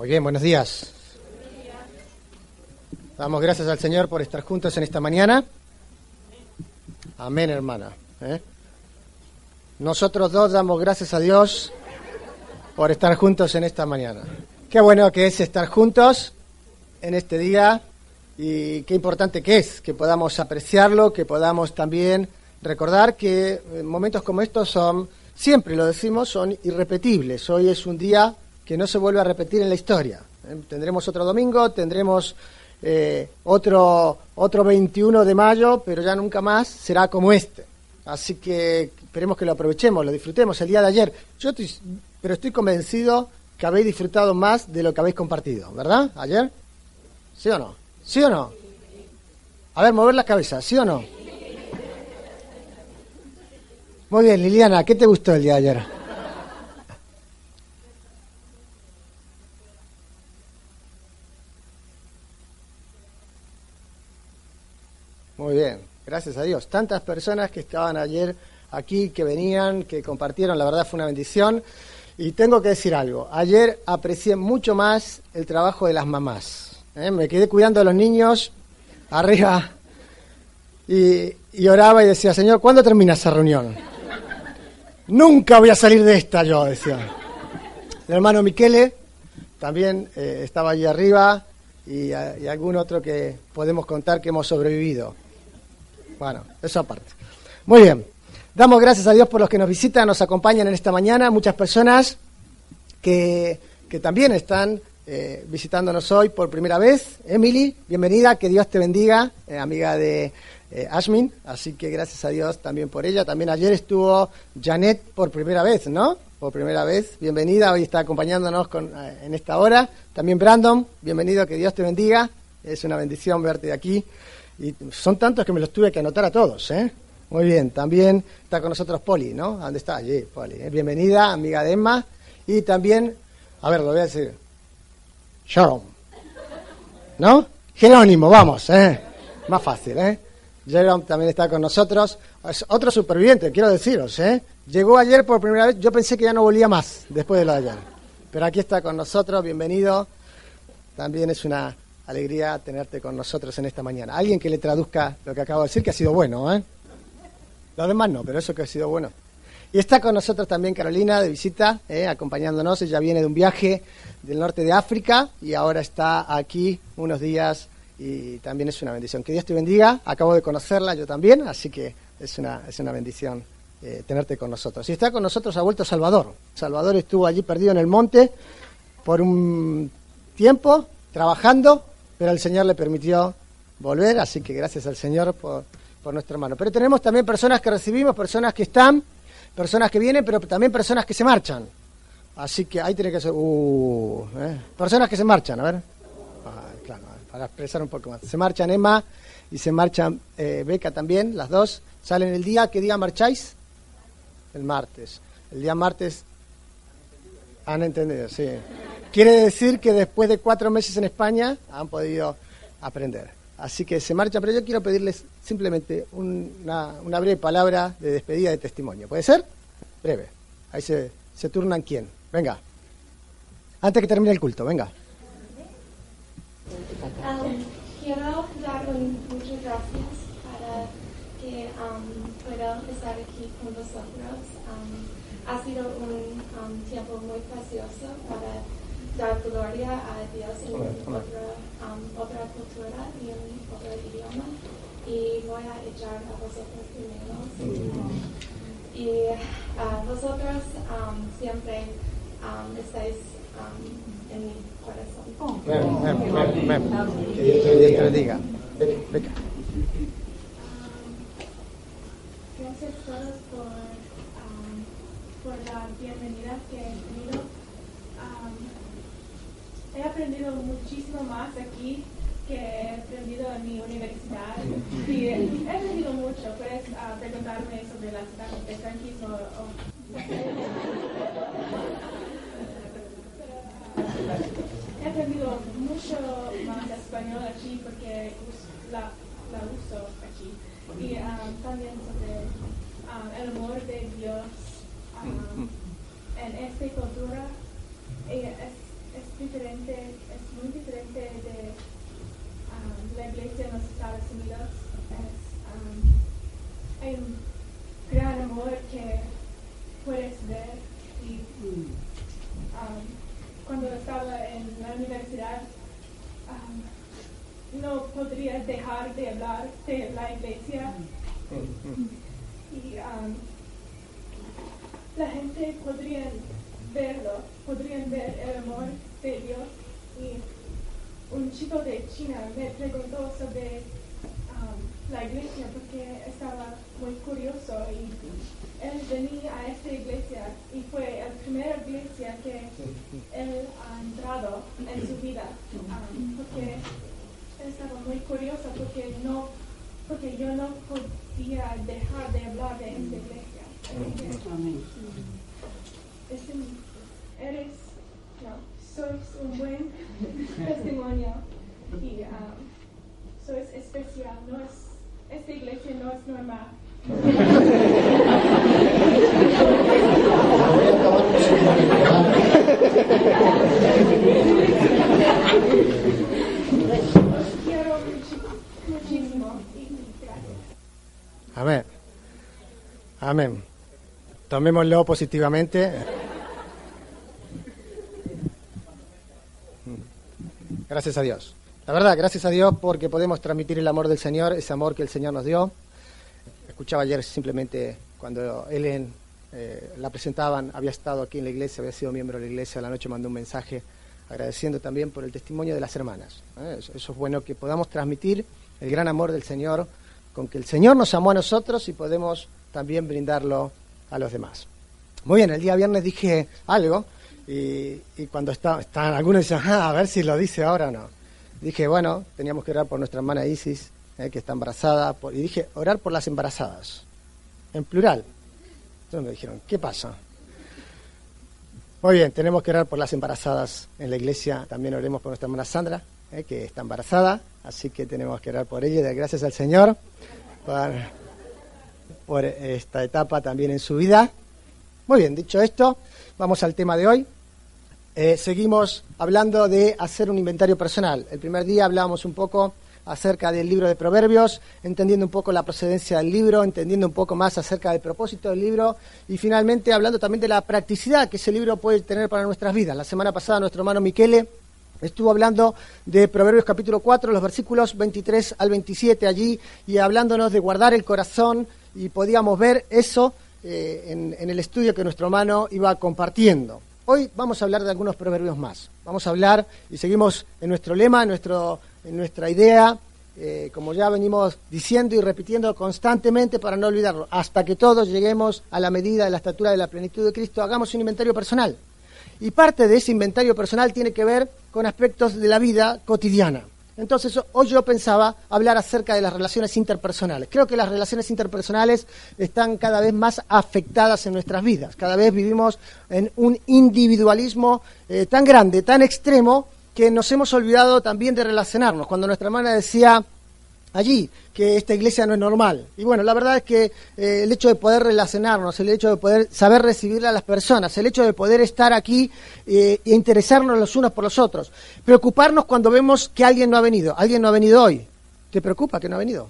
Muy bien, buenos días. Damos gracias al Señor por estar juntos en esta mañana. Amén, hermana. ¿eh? Nosotros dos damos gracias a Dios por estar juntos en esta mañana. Qué bueno que es estar juntos en este día y qué importante que es que podamos apreciarlo, que podamos también recordar que momentos como estos son, siempre lo decimos, son irrepetibles. Hoy es un día que no se vuelve a repetir en la historia. ¿eh? Tendremos otro domingo, tendremos eh, otro, otro 21 de mayo, pero ya nunca más será como este. Así que esperemos que lo aprovechemos, lo disfrutemos el día de ayer. Yo estoy, pero estoy convencido que habéis disfrutado más de lo que habéis compartido, ¿verdad? Ayer. ¿Sí o no? ¿Sí o no? A ver, mover la cabeza, ¿sí o no? Muy bien, Liliana, ¿qué te gustó el día de ayer? Muy bien, gracias a Dios. Tantas personas que estaban ayer aquí, que venían, que compartieron, la verdad fue una bendición. Y tengo que decir algo, ayer aprecié mucho más el trabajo de las mamás. ¿eh? Me quedé cuidando a los niños arriba y, oraba y decía, Señor, ¿cuándo termina esa reunión? Nunca voy a salir de esta, yo decía. El hermano Miquele también eh, estaba allí arriba y, y algún otro que podemos contar que hemos sobrevivido. Bueno, eso aparte. Muy bien. Damos gracias a Dios por los que nos visitan, nos acompañan en esta mañana. Muchas personas que, que también están eh, visitándonos hoy por primera vez. Emily, bienvenida, que Dios te bendiga, eh, amiga de eh, Ashmin. Así que gracias a Dios también por ella. También ayer estuvo Janet por primera vez, ¿no? Por primera vez. Bienvenida, hoy está acompañándonos con, en esta hora. También Brandon, bienvenido, que Dios te bendiga. Es una bendición verte de aquí. Y son tantos que me los tuve que anotar a todos, ¿eh? Muy bien, también está con nosotros Poli, ¿no? ¿Dónde está? Allí, Poli. ¿eh? Bienvenida, amiga de Emma. Y también, a ver, lo voy a decir. Jerome. ¿No? Jerónimo, vamos, ¿eh? Más fácil, ¿eh? Jerome también está con nosotros. Otro superviviente, quiero deciros, ¿eh? Llegó ayer por primera vez, yo pensé que ya no volía más después de lo de ayer. Pero aquí está con nosotros, bienvenido. También es una alegría tenerte con nosotros en esta mañana. Alguien que le traduzca lo que acabo de decir, que ha sido bueno, ¿eh? Lo demás no, pero eso que ha sido bueno. Y está con nosotros también Carolina de visita, ¿eh? acompañándonos. Ella viene de un viaje del norte de África y ahora está aquí unos días y también es una bendición. Que Dios te bendiga. Acabo de conocerla yo también, así que es una, es una bendición eh, tenerte con nosotros. Y está con nosotros, ha vuelto Salvador. Salvador estuvo allí perdido en el monte por un tiempo trabajando pero el Señor le permitió volver, así que gracias al Señor por, por nuestro hermano. Pero tenemos también personas que recibimos, personas que están, personas que vienen, pero también personas que se marchan. Así que ahí tiene que ser... Uh, ¿eh? Personas que se marchan, a ver. Claro, para expresar un poco más. Se marchan Emma y se marchan eh, Beca también, las dos. ¿Salen el día? ¿Qué día marcháis? El martes. El día martes... Han entendido, sí. Quiere decir que después de cuatro meses en España han podido aprender. Así que se marcha, pero yo quiero pedirles simplemente una, una, breve palabra de despedida de testimonio. ¿Puede ser? Breve. Ahí se, se turnan quién. Venga. Antes que termine el culto, venga. Um, quiero dar muchas gracias para que um, pueda estar aquí con vosotros. Um, ha sido un tiempo muy precioso para dar gloria a Dios en otra, um, otra cultura y en otro idioma. Y voy a echar a vosotros primero. Y uh, vosotros um, siempre um, estáis um, en mi corazón. Que Dios te bendiga. Venga. Gracias a todos por, um, por la bienvenida que he tenido. He aprendido muchísimo más aquí que he aprendido en mi universidad. He aprendido mucho. Puedes preguntarme sobre las de franquismo. O... he aprendido mucho más español aquí porque la, uso aquí. Y um, también sobre el amor de Dios en esta cultura. Es, es diferente, es muy diferente de um, la iglesia en los Estados Unidos. Es, um, hay un gran amor que puedes ver y um, cuando estaba en la universidad no podría dejar de hablar de la iglesia y la gente podría verlo, podrían ver el amor de Dios. Y un chico de China me preguntó sobre um, la iglesia porque estaba muy curioso y él venía a esta iglesia y fue la primera iglesia que él ha entrado en su vida um, porque estaba muy curioso porque no porque yo no podía dejar de hablar de esta iglesia. Eres, no, sois un buen testimonio y um, sois especial. No es, esta iglesia no es normal. quiero muchísimo Amén. Amén. Tomémoslo positivamente. Gracias a Dios. La verdad, gracias a Dios porque podemos transmitir el amor del Señor, ese amor que el Señor nos dio. Escuchaba ayer simplemente cuando Ellen eh, la presentaban, había estado aquí en la iglesia, había sido miembro de la iglesia, a la noche mandó un mensaje agradeciendo también por el testimonio de las hermanas. ¿eh? Eso, eso es bueno que podamos transmitir el gran amor del Señor, con que el Señor nos amó a nosotros y podemos también brindarlo a los demás. Muy bien, el día viernes dije algo y, cuando estaban, estaban algunos decían, ah, a ver si lo dice ahora o no. Dije, bueno, teníamos que orar por nuestra hermana Isis, eh, que está embarazada, y dije, orar por las embarazadas, en plural. Entonces me dijeron, ¿qué pasa? Muy bien, tenemos que orar por las embarazadas en la iglesia. También oremos por nuestra hermana Sandra, eh, que está embarazada. Así que tenemos que orar por ella y gracias al Señor por esta etapa también en su vida. Muy bien, dicho esto, vamos al tema de hoy. Eh, seguimos hablando de hacer un inventario personal. El primer día hablábamos un poco acerca del libro de Proverbios, entendiendo un poco la procedencia del libro, entendiendo un poco más acerca del propósito del libro y finalmente hablando también de la practicidad que ese libro puede tener para nuestras vidas. La semana pasada nuestro hermano Miquele estuvo hablando de Proverbios capítulo 4, los versículos 23 al 27 allí y hablándonos de guardar el corazón y podíamos ver eso eh, en, en el estudio que nuestro hermano iba compartiendo. Hoy vamos a hablar de algunos proverbios más. Vamos a hablar y seguimos en nuestro lema, en, nuestro, nuestra idea, eh, como ya venimos diciendo y repitiendo constantemente para no olvidarlo. Hasta que todos lleguemos a la medida de la estatura de la plenitud de Cristo, hagamos un inventario personal. Y parte de ese inventario personal tiene que ver con aspectos de la vida cotidiana. Entonces, hoy yo pensaba hablar acerca de las relaciones interpersonales. Creo que las relaciones interpersonales están cada vez más afectadas en nuestras vidas. Cada vez vivimos en un individualismo eh, tan grande, tan extremo, que nos hemos olvidado también de relacionarnos. Cuando nuestra hermana decía allí que esta iglesia no es normal. Y bueno, la verdad es que eh, el hecho de poder relacionarnos, el hecho de poder saber recibir a las personas, el hecho de poder estar aquí eh, e interesarnos los unos por los otros, preocuparnos cuando vemos que alguien no ha venido, alguien no ha venido hoy. ¿Te preocupa que no ha venido?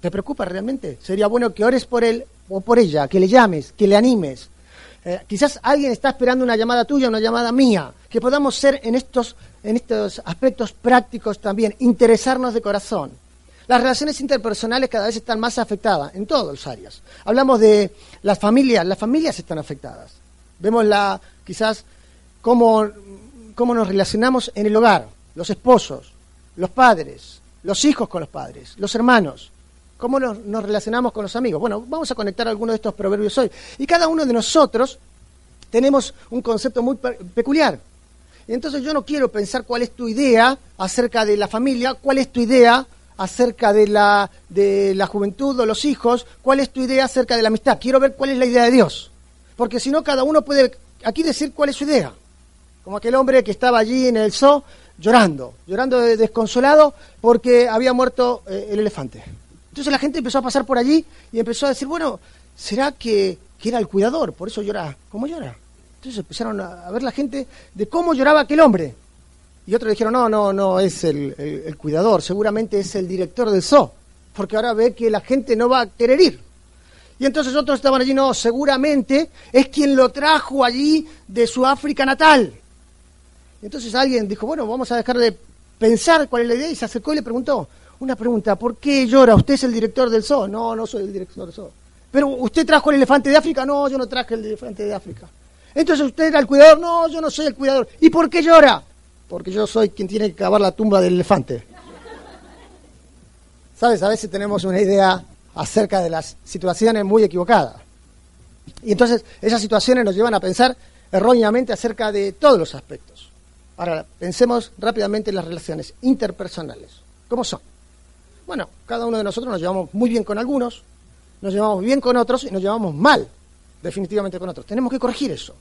¿Te preocupa realmente? Sería bueno que ores por él o por ella, que le llames, que le animes. Eh, quizás alguien está esperando una llamada tuya, una llamada mía, que podamos ser en estos, en estos aspectos prácticos también, interesarnos de corazón. Las relaciones interpersonales cada vez están más afectadas en todas las áreas. Hablamos de las familias, las familias están afectadas. Vemos la, quizás cómo, cómo nos relacionamos en el hogar, los esposos, los padres, los hijos con los padres, los hermanos, cómo nos, nos relacionamos con los amigos. Bueno, vamos a conectar algunos de estos proverbios hoy. Y cada uno de nosotros tenemos un concepto muy pe- peculiar. Entonces yo no quiero pensar cuál es tu idea acerca de la familia, cuál es tu idea acerca de la, de la juventud o los hijos, cuál es tu idea acerca de la amistad. Quiero ver cuál es la idea de Dios. Porque si no, cada uno puede aquí decir cuál es su idea. Como aquel hombre que estaba allí en el zoo llorando, llorando desconsolado porque había muerto eh, el elefante. Entonces la gente empezó a pasar por allí y empezó a decir, bueno, ¿será que, era el cuidador? Por eso llora. ¿Cómo llora? Entonces empezaron a ver la gente de cómo lloraba aquel hombre. Y otros dijeron, no, no, no es el, cuidador, seguramente es el director del zoo, porque ahora ve que la gente no va a querer ir. Y entonces otros estaban allí, no, seguramente es quien lo trajo allí de su África natal. Y entonces alguien dijo, bueno, vamos a dejar de pensar cuál es la idea y se acercó y le preguntó una pregunta, ¿por qué llora? ¿Usted es el director del zoo? No, no soy el director del zoo. ¿Pero usted trajo el elefante de África? No, yo no traje el elefante de África. Entonces usted era el cuidador? No, yo no soy el cuidador. ¿Y por qué llora? Porque yo soy quien tiene que cavar la tumba del elefante. ¿Sabes? A veces tenemos una idea acerca de las situaciones muy equivocadas. Y entonces esas situaciones nos llevan a pensar erróneamente acerca de todos los aspectos. Ahora, pensemos rápidamente en las relaciones interpersonales. ¿Cómo son? Bueno, cada uno de nosotros nos llevamos muy bien con algunos, nos llevamos bien con otros y nos llevamos mal, definitivamente con otros. Tenemos que corregir eso.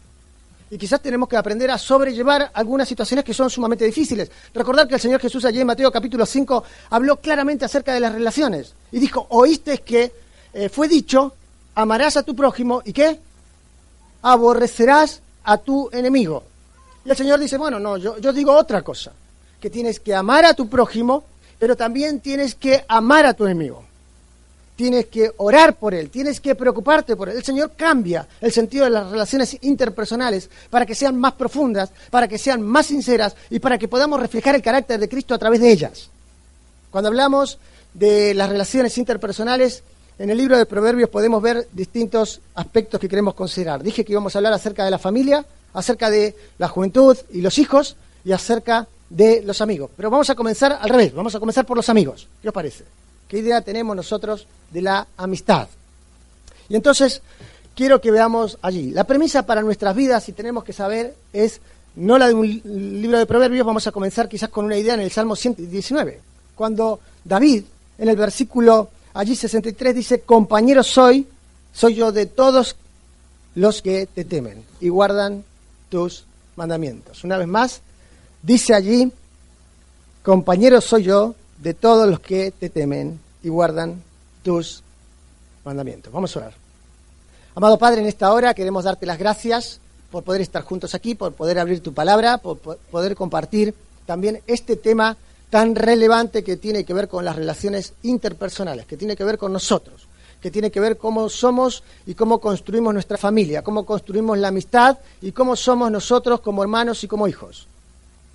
Y quizás tenemos que aprender a sobrellevar algunas situaciones que son sumamente difíciles. Recordar que el Señor Jesús allí en Mateo capítulo 5 habló claramente acerca de las relaciones. Y dijo, oíste que eh, fue dicho, amarás a tu prójimo y qué? Aborrecerás a tu enemigo. Y el Señor dice, bueno, no, yo, yo digo otra cosa, que tienes que amar a tu prójimo, pero también tienes que amar a tu enemigo. Tienes que orar por él, tienes que preocuparte por él. El Señor cambia el sentido de las relaciones interpersonales para que sean más profundas, para que sean más sinceras y para que podamos reflejar el carácter de Cristo a través de ellas. Cuando hablamos de las relaciones interpersonales, en el libro de Proverbios podemos ver distintos aspectos que queremos considerar. Dije que íbamos a hablar acerca de la familia, acerca de la juventud y los hijos y acerca de los amigos. Pero vamos a comenzar al revés, vamos a comenzar por los amigos. ¿Qué os parece? ¿Qué idea tenemos nosotros de la amistad? Y entonces quiero que veamos allí. La premisa para nuestras vidas, si tenemos que saber, es no la de un libro de proverbios, vamos a comenzar quizás con una idea en el Salmo 119, cuando David, en el versículo allí 63, dice, compañero soy, soy yo de todos los que te temen y guardan tus mandamientos. Una vez más, dice allí, compañero soy yo de todos los que te temen y guardan tus mandamientos. Vamos a orar. Amado Padre, en esta hora queremos darte las gracias por poder estar juntos aquí, por poder abrir tu palabra, por poder compartir también este tema tan relevante que tiene que ver con las relaciones interpersonales, que tiene que ver con nosotros que tiene que ver cómo somos y cómo construimos nuestra familia, cómo construimos la amistad y cómo somos nosotros como hermanos y como hijos.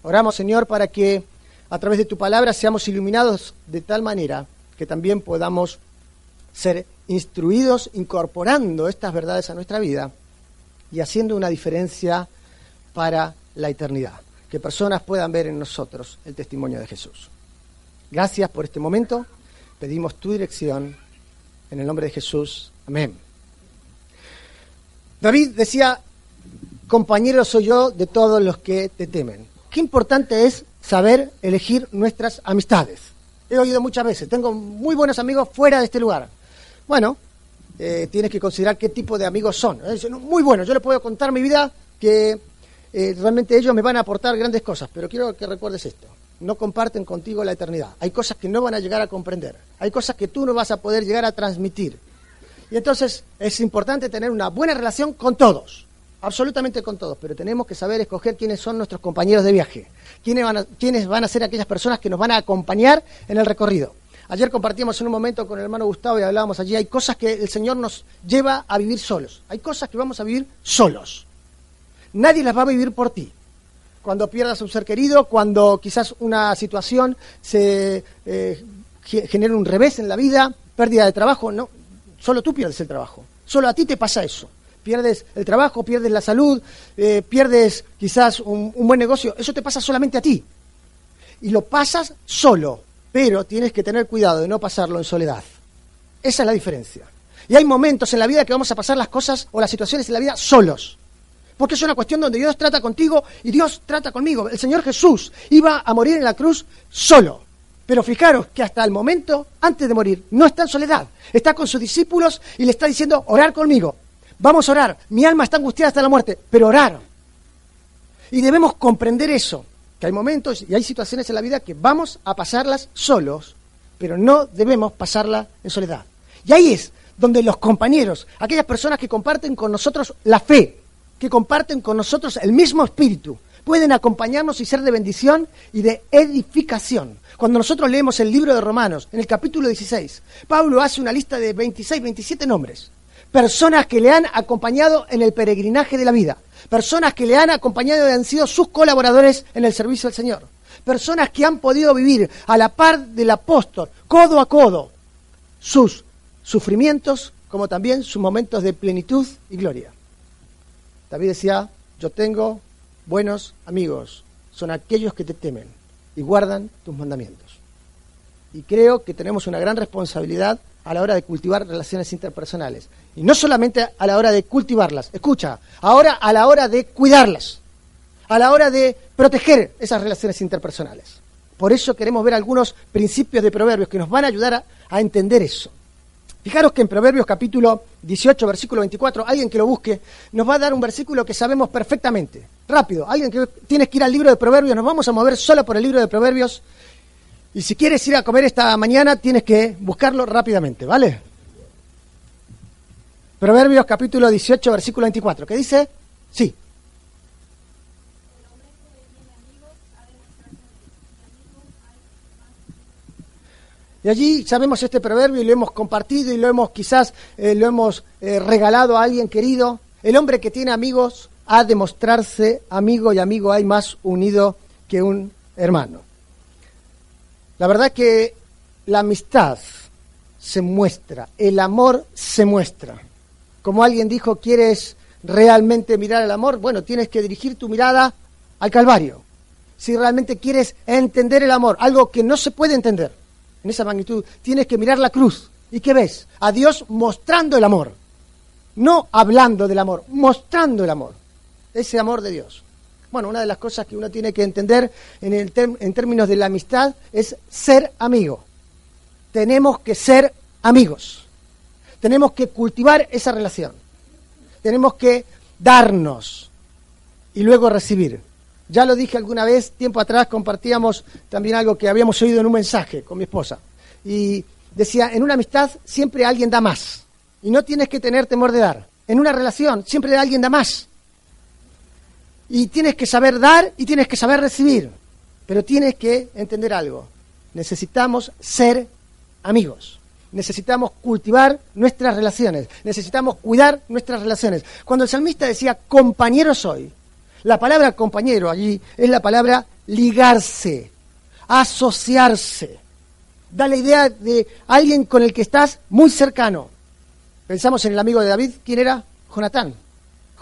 Oramos, Señor, para que a través de tu palabra seamos iluminados de tal manera que también podamos ser instruidos incorporando estas verdades a nuestra vida y haciendo una diferencia para la eternidad. Que personas puedan ver en nosotros el testimonio de Jesús. Gracias por este momento. Pedimos tu dirección en el nombre de Jesús. Amén. David decía, compañero soy yo de todos los que te temen. Qué importante es saber elegir nuestras amistades. He oído muchas veces, tengo muy buenos amigos fuera de este lugar. Bueno, eh, tienes que considerar qué tipo de amigos son. Muy buenos, yo les puedo contar mi vida que eh, realmente ellos me van a aportar grandes cosas, pero quiero que recuerdes esto no comparten contigo la eternidad. Hay cosas que no van a llegar a comprender. Hay cosas que tú no vas a poder llegar a transmitir. Y entonces es importante tener una buena relación con todos, absolutamente con todos, pero tenemos que saber escoger quiénes son nuestros compañeros de viaje, quiénes van a, quiénes van a ser aquellas personas que nos van a acompañar en el recorrido. Ayer compartimos en un momento con el hermano Gustavo y hablábamos allí, hay cosas que el Señor nos lleva a vivir solos, hay cosas que vamos a vivir solos. Nadie las va a vivir por ti cuando pierdas a un ser querido, cuando quizás una situación se eh, un revés en la vida, pérdida de trabajo, no, solo tú pierdes el trabajo, solo a ti te pasa eso. Pierdes el trabajo, pierdes la salud, eh, pierdes quizás un, un buen negocio, eso te pasa solamente a ti. Y lo pasas solo, pero tienes que tener cuidado de no pasarlo en soledad. Esa es la diferencia. Y hay momentos en la vida que vamos a pasar las cosas o las situaciones en la vida solos. porque es una cuestión donde Dios trata contigo y Dios trata conmigo. El Señor Jesús iba a morir en la cruz solo. Pero fijaros que hasta el momento, antes de morir, no está en soledad. Está con sus discípulos y le está diciendo, orar conmigo. Vamos a orar. Mi alma está angustiada hasta la muerte, pero orar. Y debemos comprender eso, que hay momentos y hay situaciones en la vida que vamos a pasarlas solos, pero no debemos pasarla en soledad. Y ahí es donde los compañeros, aquellas personas que comparten con nosotros la fe, que comparten con nosotros el mismo espíritu, pueden acompañarnos y ser de bendición y de edificación. Cuando nosotros leemos el libro de Romanos, en el capítulo 16, Pablo hace una lista de 26, 27 nombres. Personas que le han acompañado en el peregrinaje de la vida. Personas que le han acompañado y han sido sus colaboradores en el servicio del Señor. Personas que han podido vivir a la par del apóstol, codo a codo, sus sufrimientos como también sus momentos de plenitud y gloria. David decía, yo tengo buenos amigos, son aquellos que te temen y guardan tus mandamientos. Y creo que tenemos una gran responsabilidad a la hora de cultivar relaciones interpersonales. Y no solamente a la hora de cultivarlas, escucha, ahora a la hora de cuidarlas, a la hora de proteger esas relaciones interpersonales. Por eso queremos ver algunos principios de proverbios que nos van a ayudar a, entender eso. Fijaros que en Proverbios capítulo 18, versículo 24, alguien que lo busque, nos va a dar un versículo que sabemos perfectamente. Rápido, alguien que tienes que ir al libro de Proverbios, nos vamos a mover solo por el libro de Proverbios. Y si quieres ir a comer esta mañana, tienes que buscarlo rápidamente, ¿vale? Proverbios capítulo 18, versículo 24, ¿qué dice? Sí. Y allí sabemos este proverbio y lo hemos compartido y lo hemos quizás eh, lo hemos eh, regalado a alguien querido. El hombre que tiene amigos ha de mostrarse amigo y amigo hay más unido que un hermano. La verdad que la amistad se muestra, el amor se muestra. Como alguien dijo, ¿quieres realmente mirar el amor? Bueno, tienes que dirigir tu mirada al Calvario. Si realmente quieres entender el amor, algo que no se puede entender en esa magnitud, tienes que mirar la cruz. ¿Y qué ves? A Dios mostrando el amor. No hablando del amor, mostrando el amor. Ese amor de Dios. Bueno, una de las cosas que uno tiene que entender en, el en términos de la amistad es ser amigo. Tenemos que ser amigos. Tenemos que cultivar esa relación. Tenemos que darnos y luego recibir. Ya lo dije alguna vez, tiempo atrás compartíamos también algo que habíamos oído en un mensaje con mi esposa. Y decía, en una amistad siempre alguien da más. Y no tienes que tener temor de dar. En una relación siempre alguien da más. Y tienes que saber dar y tienes que saber recibir. Pero tienes que entender algo. Necesitamos ser amigos. Necesitamos cultivar nuestras relaciones. Necesitamos cuidar nuestras relaciones. Cuando el salmista decía, compañero soy, la palabra compañero allí es la palabra ligarse, asociarse. Da la idea de alguien con el que estás muy cercano. Pensamos en el amigo de David, ¿quién era? Jonatán.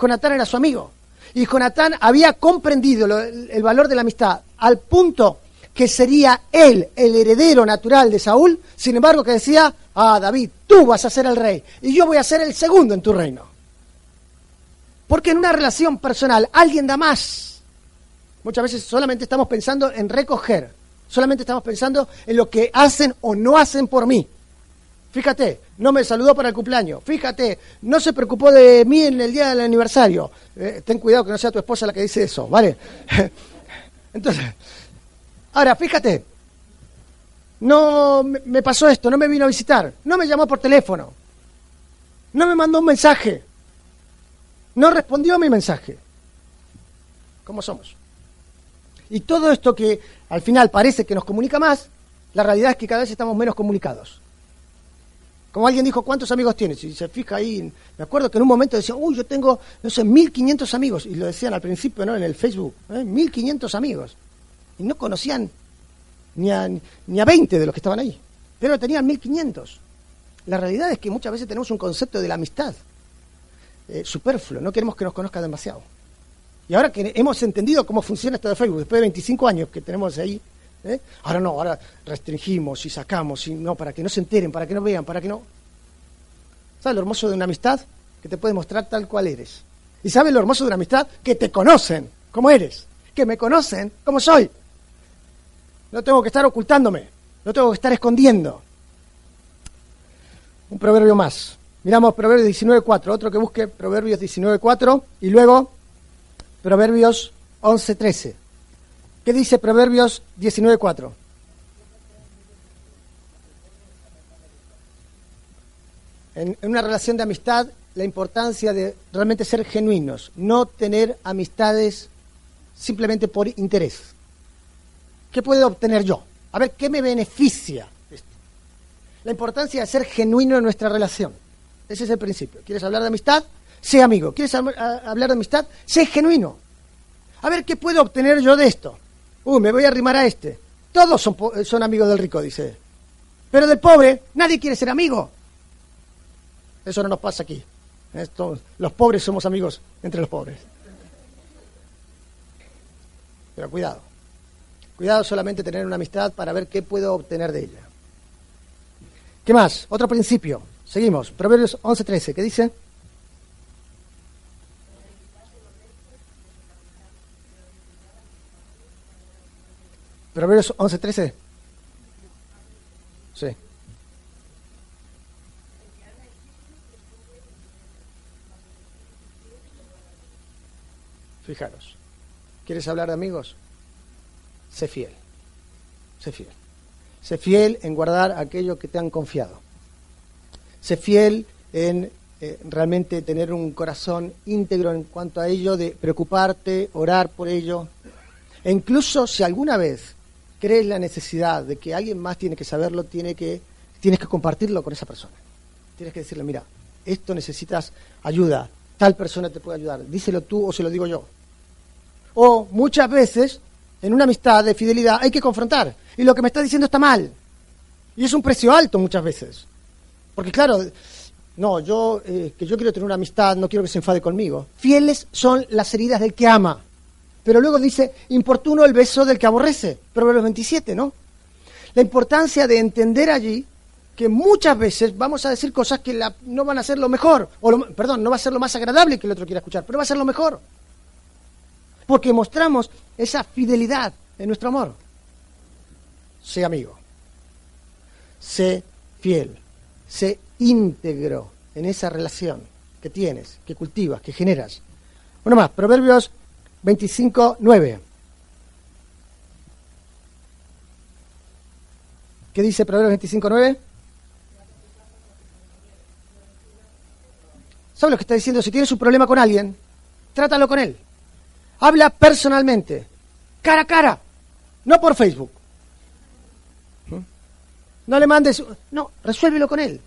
Jonatán era su amigo. Y Jonatán había comprendido el valor de la amistad al punto que sería él el heredero natural de Saúl, sin embargo que decía, ah, David, tú vas a ser el rey y yo voy a ser el segundo en tu reino. Porque en una relación personal alguien da más. Muchas veces solamente estamos pensando en recoger, solamente estamos pensando en lo que hacen o no hacen por mí. Fíjate, no me saludó para el cumpleaños. Fíjate, no se preocupó de mí en el día del aniversario. Eh, ten cuidado que no sea tu esposa la que dice eso, ¿vale? Entonces, ahora, fíjate, no me pasó esto, no me vino a visitar, no me llamó por teléfono, no me mandó un mensaje, no respondió a mi mensaje. ¿Cómo somos? Y todo esto que al final parece que nos comunica más, la realidad es que cada vez estamos menos comunicados. Como alguien dijo, ¿cuántos amigos tienes? Y se fija ahí, me acuerdo que en un momento decían, uy, yo tengo, no sé, 1500 amigos. Y lo decían al principio, ¿no? En el Facebook, ¿eh? 1500 amigos. Y no conocían ni a, ni a 20 de los que estaban ahí. Pero tenían 1500. La realidad es que muchas veces tenemos un concepto de la amistad eh, superfluo, no queremos que nos conozca demasiado. Y ahora que hemos entendido cómo funciona esto de Facebook, después de 25 años que tenemos ahí, ¿eh? ahora no, ahora restringimos y sacamos, y no, para que no se enteren, para que no vean, para que no... ¿Sabes lo hermoso de una amistad? Que te puede mostrar tal cual eres. ¿Y sabes lo hermoso de una amistad? Que te conocen como eres, que me conocen como soy. No tengo que estar ocultándome, no tengo que estar escondiendo. Un proverbio más. Miramos Proverbios 19.4, otro que busque Proverbios 19.4 y luego Proverbios 11.13. ¿Qué dice Proverbios 19.4? En, en, una relación de amistad, la importancia de realmente ser genuinos, no tener amistades simplemente por interés. ¿Qué puedo obtener yo? A ver, ¿qué me beneficia? Esto? La importancia de ser genuino en nuestra relación. Ese es el principio. ¿Quieres hablar de amistad? Sé amigo. ¿Quieres hablar de amistad? Sé genuino. A ver, ¿qué puedo obtener yo de esto? Uy, me voy a arrimar a este. Todos son, son amigos del rico, dice. Pero del pobre, nadie quiere ser amigo. Eso no nos pasa aquí. Esto, los pobres somos amigos entre los pobres. Pero cuidado. Cuidado solamente tener una amistad para ver qué puedo obtener de ella. ¿Qué más? Otro principio. Seguimos. Proverbios 11:13. ¿Qué dice? Proverbios 11:13. Sí. Fijaros. ¿Quieres hablar de amigos? Sé fiel. Sé fiel. Sé fiel en guardar aquello que te han confiado. Sé fiel en eh, realmente tener un corazón íntegro en cuanto a ello, de preocuparte, orar por ello. E incluso si alguna vez crees la necesidad de que alguien más tiene que saberlo, tiene que, tienes que compartirlo con esa persona. Tienes que decirle, mira, esto necesitas ayuda, tal persona te puede ayudar, díselo tú o se lo digo yo. O muchas veces, en una amistad de fidelidad, hay que confrontar. Y lo que me está diciendo está mal. Y es un precio alto muchas veces. Porque claro, no, yo eh, que yo quiero tener una amistad, no quiero que se enfade conmigo. Fieles son las heridas del que ama. Pero luego dice, importuno el beso del que aborrece. Proverbios 27, ¿no? La importancia de entender allí que muchas veces vamos a decir cosas que no van a ser lo mejor, o perdón, no va a ser lo más agradable que el otro quiera escuchar, pero va a ser lo mejor. Porque mostramos esa fidelidad en nuestro amor. Sé amigo. Sé fiel. Sé íntegro en esa relación que tienes, que cultivas, que generas. Uno más, Proverbios 25, 9. ¿Qué dice Proverbios 25, 9? ¿Sabes lo que está diciendo? Si tienes un problema con alguien, trátalo con él. Habla personalmente, cara a cara, no por Facebook. No le mandes, no, resuélvelo con él.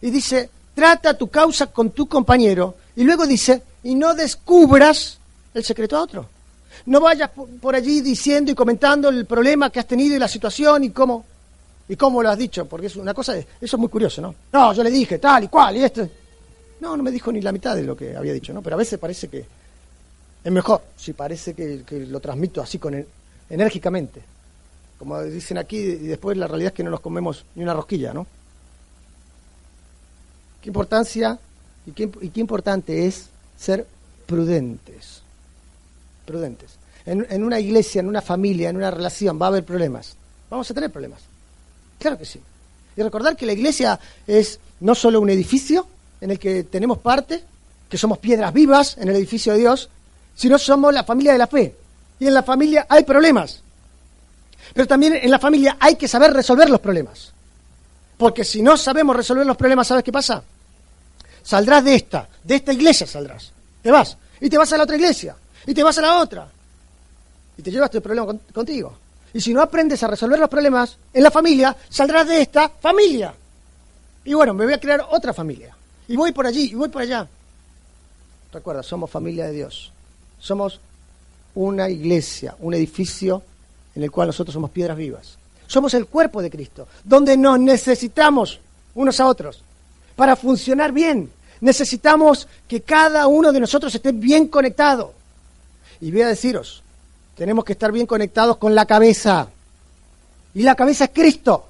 Y dice, trata tu causa con tu compañero. Y luego dice, y no descubras el secreto a otro. No vayas por allí diciendo y comentando el problema que has tenido y la situación y cómo, y cómo lo has dicho, porque es una cosa, eso es muy curioso, ¿no? No, yo le dije tal y cual y esto. No, no me dijo ni la mitad de lo que había dicho, ¿no? Pero a veces parece que es mejor si parece que, lo transmito así con enérgicamente. Como dicen aquí, y después la realidad es que no nos comemos ni una rosquilla, ¿no? Qué importancia y qué, y qué importante es ser prudentes. Prudentes. En, una iglesia, en una familia, en una relación, va a haber problemas. Vamos a tener problemas. Claro que sí. Y recordar que la iglesia es no solo un edificio en el que tenemos parte, que somos piedras vivas en el edificio de Dios, si no somos la familia de la fe. Y en la familia hay problemas. Pero también en la familia hay que saber resolver los problemas. Porque si no sabemos resolver los problemas, ¿sabes qué pasa? Saldrás de esta, de esta iglesia saldrás. Te vas. Y te vas a la otra iglesia. Y te vas a la otra. Y te llevas tu problema contigo. Y si no aprendes a resolver los problemas en la familia, saldrás de esta familia. Y bueno, me voy a crear otra familia. Y voy por allí, y voy por allá. Recuerda, somos familia de Dios. Somos una iglesia, un edificio en el cual nosotros somos piedras vivas. Somos el cuerpo de Cristo, donde nos necesitamos unos a otros para funcionar bien. Necesitamos que cada uno de nosotros esté bien conectado. Y voy a deciros, tenemos que estar bien conectados con la cabeza. Y la cabeza es Cristo.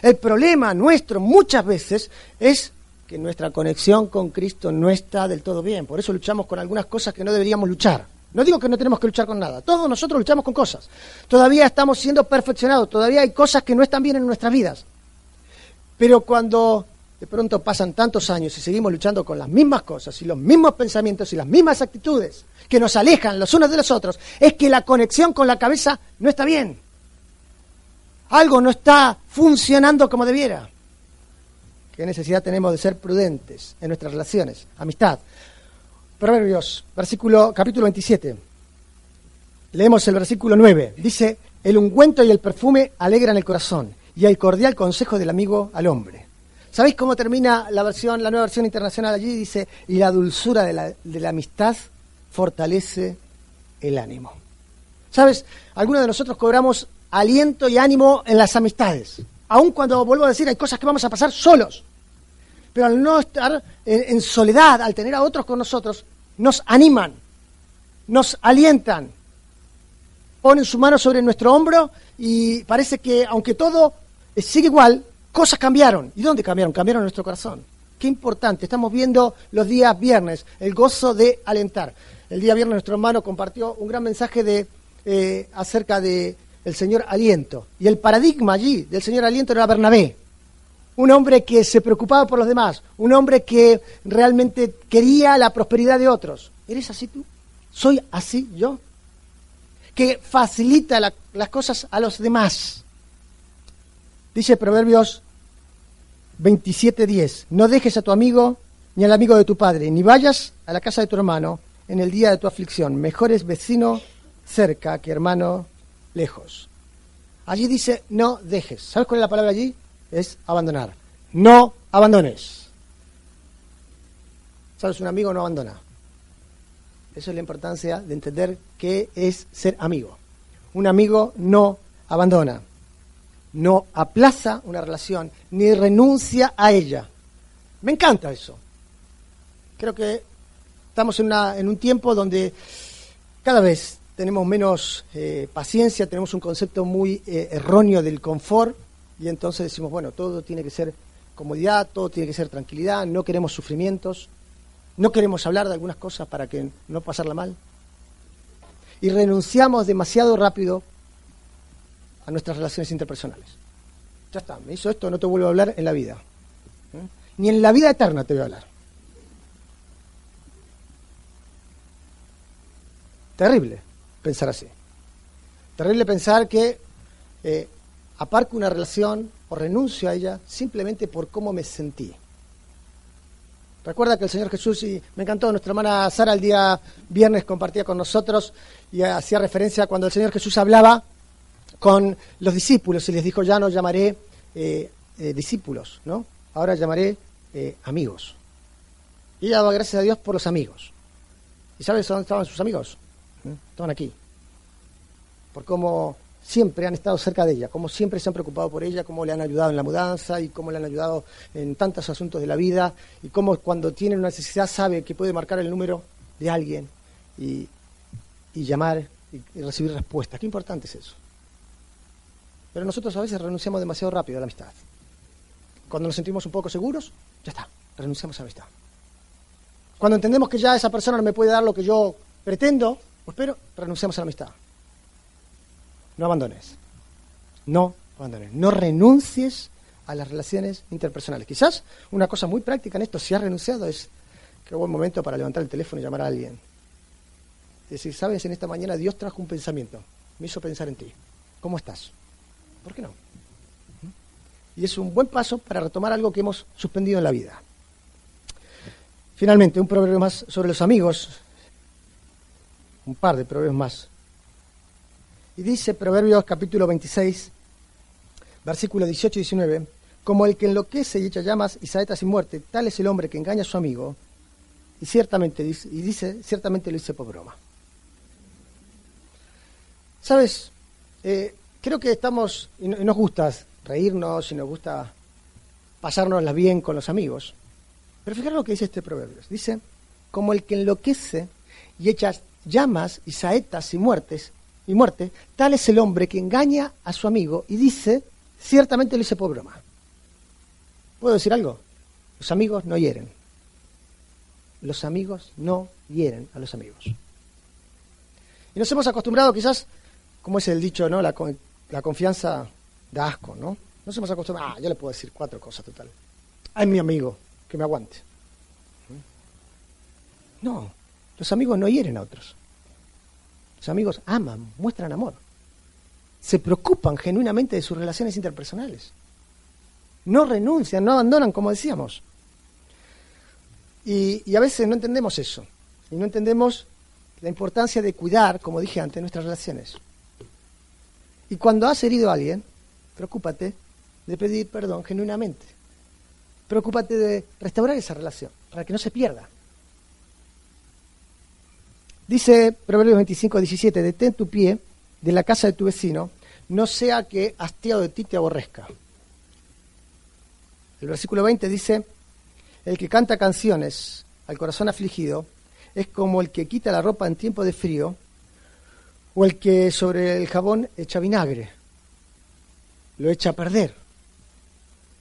El problema nuestro muchas veces es que nuestra conexión con Cristo no está del todo bien. Por eso luchamos con algunas cosas que no deberíamos luchar. No digo que no tenemos que luchar con nada. Todos nosotros luchamos con cosas. Todavía estamos siendo perfeccionados. Todavía hay cosas que no están bien en nuestras vidas. Pero cuando de pronto pasan tantos años y seguimos luchando con las mismas cosas y los mismos pensamientos y las mismas actitudes que nos alejan los unos de los otros, es que la conexión con la cabeza no está bien. Algo no está funcionando como debiera. ¿Qué necesidad tenemos de ser prudentes en nuestras relaciones? Amistad. Proverbios, versículo, capítulo 27. Leemos el versículo 9. Dice, el ungüento y el perfume alegran el corazón y el cordial consejo del amigo al hombre. ¿Sabéis cómo termina la versión, la nueva versión internacional allí? Dice, y la dulzura de la, de la amistad fortalece el ánimo. ¿Sabes? Algunos de nosotros cobramos aliento y ánimo en las amistades. Aun cuando, vuelvo a decir, hay cosas que vamos a pasar solos. Pero al no estar en, en soledad, al tener a otros con nosotros, nos animan, nos alientan, ponen su mano sobre nuestro hombro y parece que, aunque todo sigue igual, cosas cambiaron. ¿Y dónde cambiaron? Cambiaron nuestro corazón. Qué importante. Estamos viendo los días viernes, el gozo de alentar. El día viernes nuestro hermano compartió un gran mensaje de, eh, acerca de el Señor Aliento. Y el paradigma allí del Señor Aliento era Bernabé. Un hombre que se preocupaba por los demás. Un hombre que realmente quería la prosperidad de otros. ¿Eres así tú? ¿Soy así yo? Que facilita la, las cosas a los demás. Dice Proverbios 27:10, no dejes a tu amigo ni al amigo de tu padre, ni vayas a la casa de tu hermano en el día de tu aflicción. Mejor es vecino cerca que hermano lejos. Allí dice, no dejes. ¿Sabes cuál es la palabra allí? Es abandonar. No abandones. ¿Sabes? Un amigo no abandona. Eso es la importancia de entender qué es ser amigo. Un amigo no abandona no aplaza una relación ni renuncia a ella. Me encanta eso. Creo que estamos en, una, en un tiempo donde cada vez tenemos menos eh, paciencia, tenemos un concepto muy eh, erróneo del confort y entonces decimos, bueno, todo tiene que ser comodidad, todo tiene que ser tranquilidad, no queremos sufrimientos, no queremos hablar de algunas cosas para que no pasarla mal. Y renunciamos demasiado rápido a nuestras relaciones interpersonales. Ya está, me hizo esto, no te vuelvo a hablar en la vida. ¿Eh? Ni en la vida eterna te voy a hablar. Terrible pensar así. Terrible pensar que eh, aparco una relación o renuncio a ella simplemente por cómo me sentí. Recuerda que el Señor Jesús, y me encantó, nuestra hermana Sara el día viernes compartía con nosotros y hacía referencia cuando el Señor Jesús hablaba con los discípulos y les dijo, ya no llamaré eh, eh, discípulos, ¿no? Ahora llamaré eh, amigos. Y ella daba gracias a Dios por los amigos. ¿Y sabes dónde estaban sus amigos? Estaban aquí. Por cómo siempre han estado cerca de ella, cómo siempre se han preocupado por ella, cómo le han ayudado en la mudanza y cómo le han ayudado en tantos asuntos de la vida y cómo cuando tiene una necesidad sabe que puede marcar el número de alguien y, llamar y recibir respuestas. Qué importante es eso. Pero nosotros a veces renunciamos demasiado rápido a la amistad. Cuando nos sentimos un poco seguros, ya está, renunciamos a la amistad. Cuando entendemos que ya esa persona no me puede dar lo que yo pretendo, pues pero renunciamos a la amistad. No abandones. No abandones. No renuncies a las relaciones interpersonales. Quizás una cosa muy práctica en esto, si has renunciado, es que buen momento para levantar el teléfono y llamar a alguien. Es decir, sabes, en esta mañana Dios trajo un pensamiento, me hizo pensar en ti. ¿Cómo estás? ¿Por qué no? Y es un buen paso para retomar algo que hemos suspendido en la vida. Finalmente, un proverbio más sobre los amigos, un par de proverbios más. Y dice Proverbios capítulo 26, versículos 18 y 19, como el que enloquece y echa llamas y saetas sin muerte, tal es el hombre que engaña a su amigo, y ciertamente dice, y dice ciertamente lo dice por broma. ¿Sabes? Eh, creo que estamos, y nos gusta reírnos, y nos gusta pasárnosla bien con los amigos. Pero fíjate lo que dice este proverbio. Dice, como el que enloquece y echa llamas y saetas y muertes y muerte, tal es el hombre que engaña a su amigo y dice, ciertamente lo hice por broma. ¿Puedo decir algo? Los amigos no hieren. Los amigos no hieren a los amigos. Y nos hemos acostumbrado quizás, como es el dicho, ¿no? La, la confianza da asco, ¿no? Nos hemos acostumbrado, ah, yo le puedo decir cuatro cosas total. Ah, es mi amigo, que me aguante. No, los amigos no hieren a otros. Los amigos aman, muestran amor. Se preocupan genuinamente de sus relaciones interpersonales. No renuncian, no abandonan, como decíamos. Y, a veces no entendemos eso. Y no entendemos la importancia de cuidar, como dije antes, nuestras relaciones. Y cuando has herido a alguien, preocúpate de pedir perdón genuinamente. Preocúpate de restaurar esa relación para que no se pierda. Dice Proverbios 25, 17, detén tu pie de la casa de tu vecino, no sea que hastiado de ti te aborrezca. El versículo 20 dice, el que canta canciones al corazón afligido es como el que quita la ropa en tiempo de frío o el que sobre el jabón echa vinagre, lo echa a perder.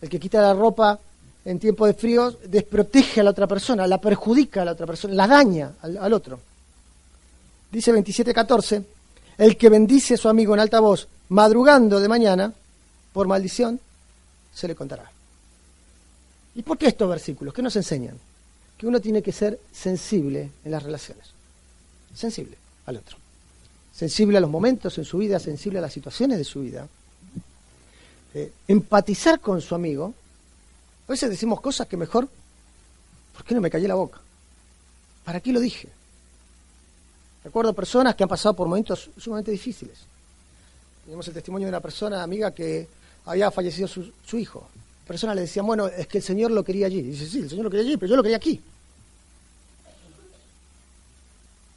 El que quita la ropa en tiempo de frío desprotege a la otra persona, la perjudica a la otra persona, la daña al, otro. Dice 27.14, el que bendice a su amigo en alta voz, madrugando de mañana, por maldición, se le contará. ¿Y por qué estos versículos? ¿Qué nos enseñan? Que uno tiene que ser sensible en las relaciones. Sensible al otro. Sensible a los momentos en su vida, sensible a las situaciones de su vida. Eh, empatizar con su amigo. A veces decimos cosas que mejor, ¿por qué no me callé la boca? ¿Para qué lo dije? Recuerdo personas que han pasado por momentos sumamente difíciles. Tenemos el testimonio de una persona amiga que había fallecido su, su hijo personas le decían, bueno, es que el Señor lo quería allí. Y dice, sí, el Señor lo quería allí, pero yo lo quería aquí.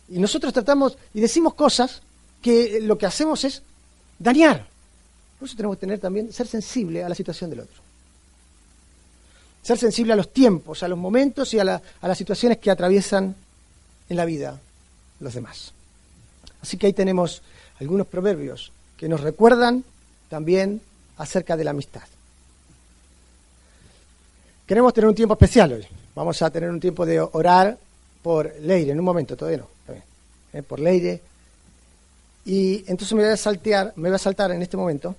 Y nosotros tratamos y decimos cosas que lo que hacemos es dañar. Por eso tenemos que tener también, ser sensible a la situación del otro. Ser sensible a los tiempos, a los momentos y a, a las situaciones que atraviesan en la vida los demás. Así que ahí tenemos algunos proverbios que nos recuerdan también acerca de la amistad. Queremos tener un tiempo especial hoy. Vamos a tener un tiempo de orar por Leire, en un momento, todavía no, ¿eh? por Leire. Y entonces me voy a saltear, me voy a saltar en este momento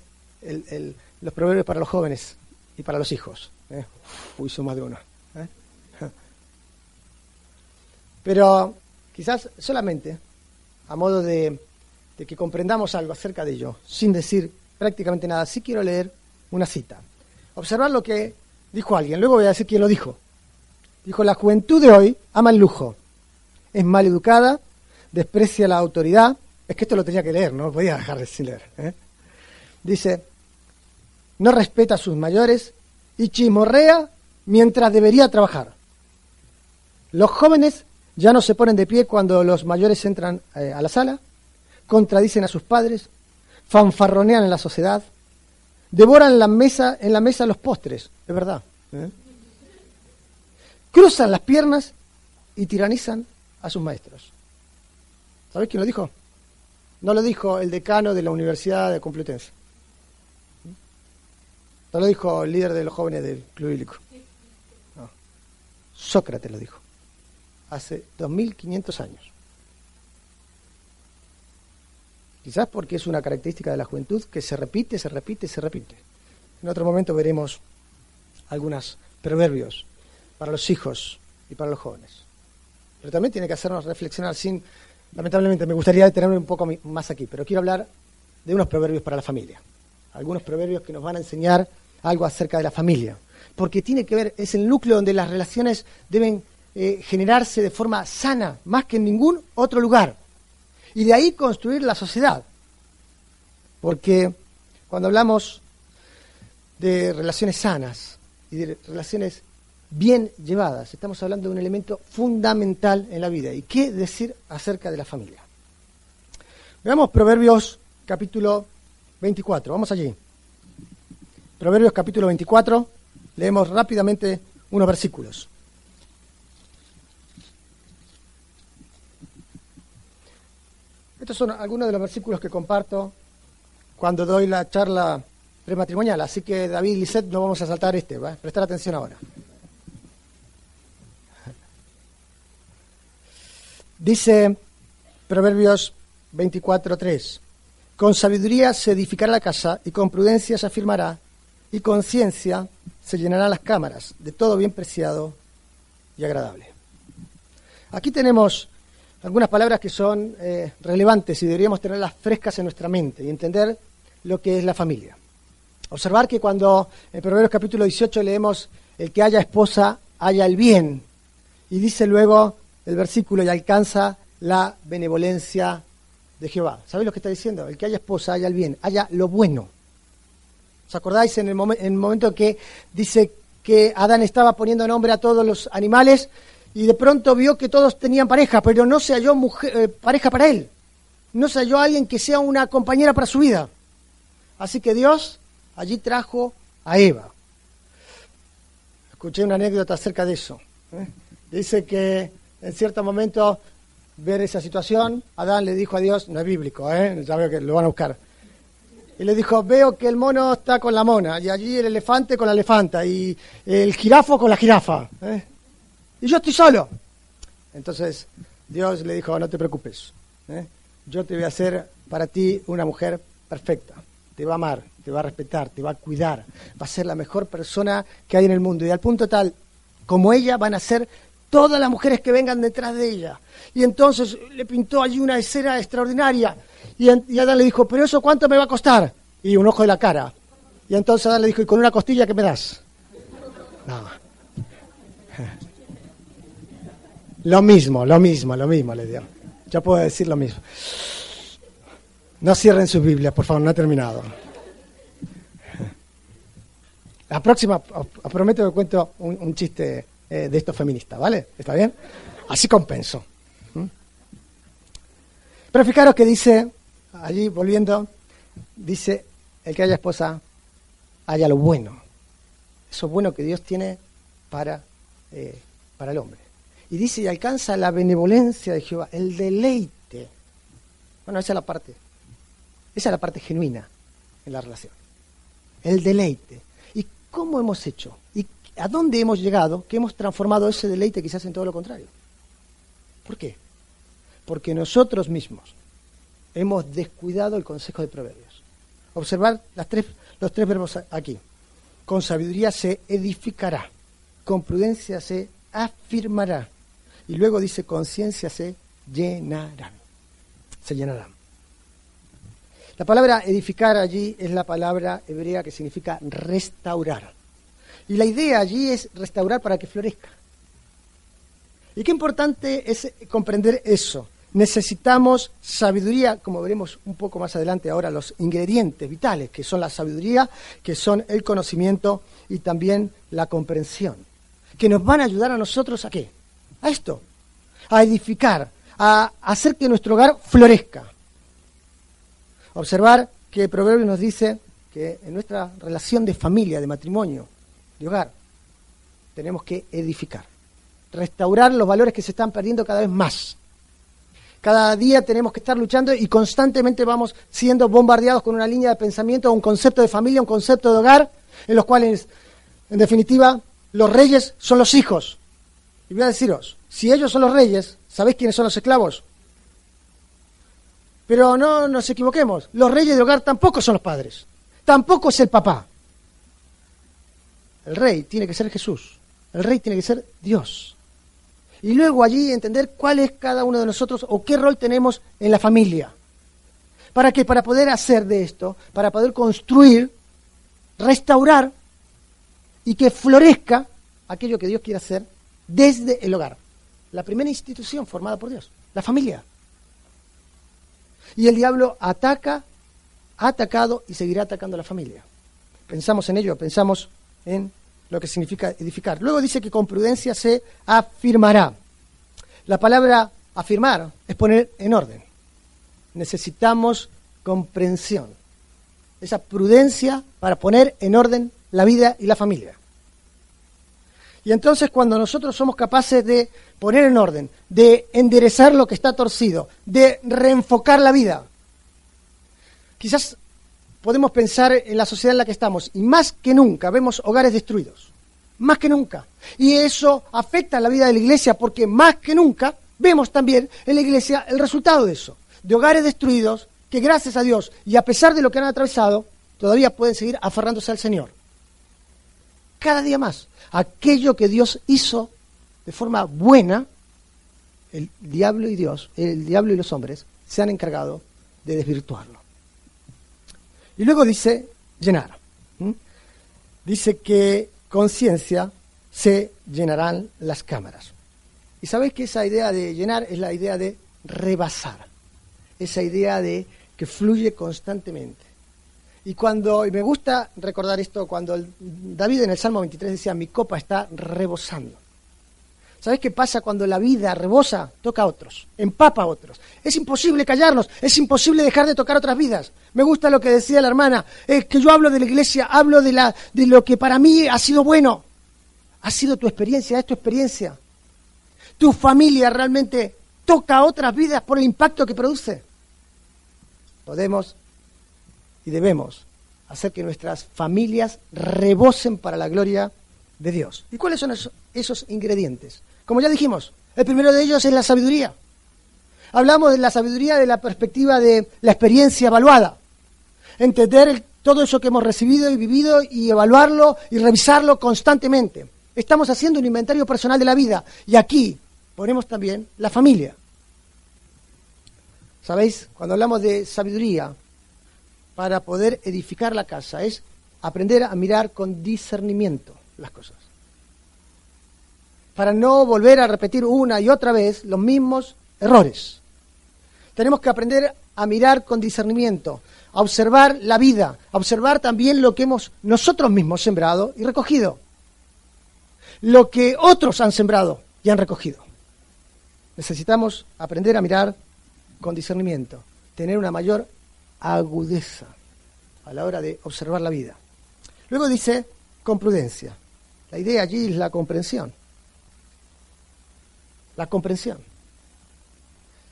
los proverbios para los jóvenes y para los hijos. ¿eh? Uy, son más de uno. ¿eh? Pero quizás solamente a modo de, de que comprendamos algo acerca de ello, sin decir prácticamente nada, sí quiero leer una cita. Observar lo que dijo alguien, luego voy a decir quién lo dijo. Dijo, la juventud de hoy ama el lujo, es mal educada, desprecia la autoridad. Es que esto lo tenía que leer, no podía dejar de leer. ¿eh? Dice, no respeta a sus mayores y chismorrea mientras debería trabajar. Los jóvenes ya no se ponen de pie cuando los mayores entran eh, a la sala, contradicen a sus padres, fanfarronean en la sociedad, devoran la mesa, en la mesa los postres, es verdad. ¿eh? Cruzan las piernas y tiranizan a sus maestros. ¿Sabéis quién lo dijo? No lo dijo el decano de la Universidad de Complutense. No lo dijo el líder de los jóvenes del Club Bíblico. Sócrates lo dijo. Hace 2500 años. Quizás porque es una característica de la juventud que se repite, se repite, se repite. En otro momento veremos algunos proverbios para los hijos y para los jóvenes. Pero también tiene que hacernos reflexionar sin, lamentablemente me gustaría detenerme un poco más aquí, pero quiero hablar de unos proverbios para la familia. Algunos proverbios que nos van a enseñar algo acerca de la familia. Porque tiene que ver, es el núcleo donde las relaciones deben eh, generarse de forma sana, más que en ningún otro lugar y de ahí construir la sociedad. Porque cuando hablamos de relaciones sanas y de relaciones bien llevadas, estamos hablando de un elemento fundamental en la vida. ¿Y qué decir acerca de la familia? Veamos Proverbios capítulo 24, vamos allí. Proverbios capítulo 24, leemos rápidamente unos versículos. Estos son algunos de los versículos que comparto cuando doy la charla prematrimonial. Así que David y Lisette no vamos a saltar este, ¿va? prestar atención ahora. Dice Proverbios 24.3, con sabiduría se edificará la casa y con prudencia se afirmará y con ciencia se llenarán las cámaras de todo bien preciado y agradable. Aquí tenemos algunas palabras que son eh, relevantes y deberíamos tenerlas frescas en nuestra mente y entender lo que es la familia. Observar que cuando en Proverbios capítulo 18 leemos el que haya esposa, haya el bien, y dice luego el versículo y alcanza la benevolencia de Jehová. ¿Sabéis lo que está diciendo? El que haya esposa, haya el bien, haya lo bueno. ¿Os acordáis en el, en momento que dice que Adán estaba poniendo nombre a todos los animales y de pronto vio que todos tenían pareja, pero no se halló mujer, eh, pareja para él. No se halló alguien que sea una compañera para su vida. Así que Dios allí trajo a Eva. Escuché una anécdota acerca de eso. ¿eh? Dice que en cierto momento ver esa situación, Adán le dijo a Dios, no es bíblico, ¿eh? ya veo que lo van a buscar. Y le dijo, veo que el mono está con la mona, y allí el elefante con la elefanta, y el jirafo con la jirafa. ¿eh? y yo estoy solo. Entonces Dios le dijo, no te preocupes, ¿eh? yo te voy a hacer para ti una mujer perfecta, te va a amar, te va a respetar, te va a cuidar, va a ser la mejor persona que hay en el mundo. Y al punto tal, como ella, van a ser todas las mujeres que vengan detrás de ella. Y entonces le pintó allí una escena extraordinaria. Y, y le dijo, pero eso cuánto me va a costar? Y un ojo de la cara. Y entonces Adán le dijo, ¿y con una costilla qué me das? No. Lo mismo, lo mismo, lo mismo le dio. Ya puedo decir lo mismo. No cierren su Biblia, por favor, no ha terminado. La próxima, prometo que cuento un, chiste eh, de estos feministas, ¿vale? ¿Está bien? Así compenso. ¿Mm? Pero fijaros que dice, allí volviendo, dice, el que haya esposa, haya lo bueno. Eso bueno que Dios tiene para, eh, para el hombre. Y dice, y alcanza la benevolencia de Jehová, el deleite. Bueno, esa es la parte, esa es la parte genuina en la relación. El deleite. ¿Y cómo hemos hecho? ¿Y a dónde hemos llegado que hemos transformado ese deleite quizás en todo lo contrario? ¿Por qué? Porque nosotros mismos hemos descuidado el consejo de Proverbios. Observar las tres, los tres verbos aquí. Con sabiduría se edificará, con prudencia se afirmará y luego dice, conciencia se llenarán. Se llenarán. La palabra edificar allí es la palabra hebrea que significa restaurar. Y la idea allí es restaurar para que florezca. Y qué importante es comprender eso. Necesitamos sabiduría, como veremos un poco más adelante ahora, los ingredientes vitales, que son la sabiduría, que son el conocimiento y también la comprensión, que nos van a ayudar a nosotros a qué? a esto, a edificar, a hacer que nuestro hogar florezca. Observar que el proverbio nos dice que en nuestra relación de familia, de matrimonio, de hogar, tenemos que edificar, restaurar los valores que se están perdiendo cada vez más. Cada día tenemos que estar luchando y constantemente vamos siendo bombardeados con una línea de pensamiento, un concepto de familia, un concepto de hogar, en los cuales, en definitiva, los reyes son los hijos y voy a deciros, si ellos son los reyes, ¿sabéis quiénes son los esclavos? Pero no nos equivoquemos, los reyes de hogar tampoco son los padres, tampoco es el papá. El rey tiene que ser Jesús, el rey tiene que ser Dios. Y luego allí entender cuál es cada uno de nosotros o qué rol tenemos en la familia. ¿Para qué? Para poder hacer de esto, para poder construir, restaurar y que florezca aquello que Dios quiere hacer desde el hogar. La primera institución formada por Dios, la familia. Y el diablo ataca, ha atacado y seguirá atacando a la familia. Pensamos en ello, pensamos en lo que significa edificar. Luego dice que con prudencia se afirmará. La palabra afirmar es poner en orden. Necesitamos comprensión, esa prudencia para poner en orden la vida y la familia. Y entonces cuando nosotros somos capaces de poner en orden, de enderezar lo que está torcido, de reenfocar la vida, quizás podemos pensar en la sociedad en la que estamos y más que nunca vemos hogares destruidos, más que nunca. Y eso afecta a la vida de la iglesia porque más que nunca vemos también en la iglesia el resultado de eso, de hogares destruidos que gracias a Dios y a pesar de lo que han atravesado, todavía pueden seguir aferrándose al Señor. Cada día más, aquello que Dios hizo de forma buena, el diablo y Dios, el diablo y los hombres, se han encargado de desvirtuarlo. Y luego dice llenar. Dice que conciencia se llenarán las cámaras. Y sabéis que esa idea de llenar es la idea de rebasar, esa idea de que fluye constantemente. Y cuando, y me gusta recordar esto, cuando David en el Salmo 23 decía, mi copa está rebosando. ¿Sabes qué pasa cuando la vida rebosa? Toca a otros, empapa a otros. Es imposible callarnos, es imposible dejar de tocar otras vidas. Me gusta lo que decía la hermana, es que yo hablo de la iglesia, hablo de, la, de lo que para mí ha sido bueno. Ha sido tu experiencia, es tu experiencia. Tu familia realmente toca otras vidas por el impacto que produce. Podemos y debemos hacer que nuestras familias rebosen para la gloria de Dios. ¿Y cuáles son esos ingredientes? Como ya dijimos, el primero de ellos es la sabiduría. Hablamos de la sabiduría de la perspectiva de la experiencia evaluada. Entender todo eso que hemos recibido y vivido y evaluarlo y revisarlo constantemente. Estamos haciendo un inventario personal de la vida y aquí ponemos también la familia. ¿Sabéis? Cuando hablamos de sabiduría para poder edificar la casa es aprender a mirar con discernimiento las cosas para no volver a repetir una y otra vez los mismos errores. Tenemos que aprender a mirar con discernimiento, a observar la vida, a observar también lo que hemos nosotros mismos sembrado y recogido, lo que otros han sembrado y han recogido. Necesitamos aprender a mirar con discernimiento, tener una mayor agudeza a la hora de observar la vida. Luego dice con prudencia. La idea allí es la comprensión la comprensión.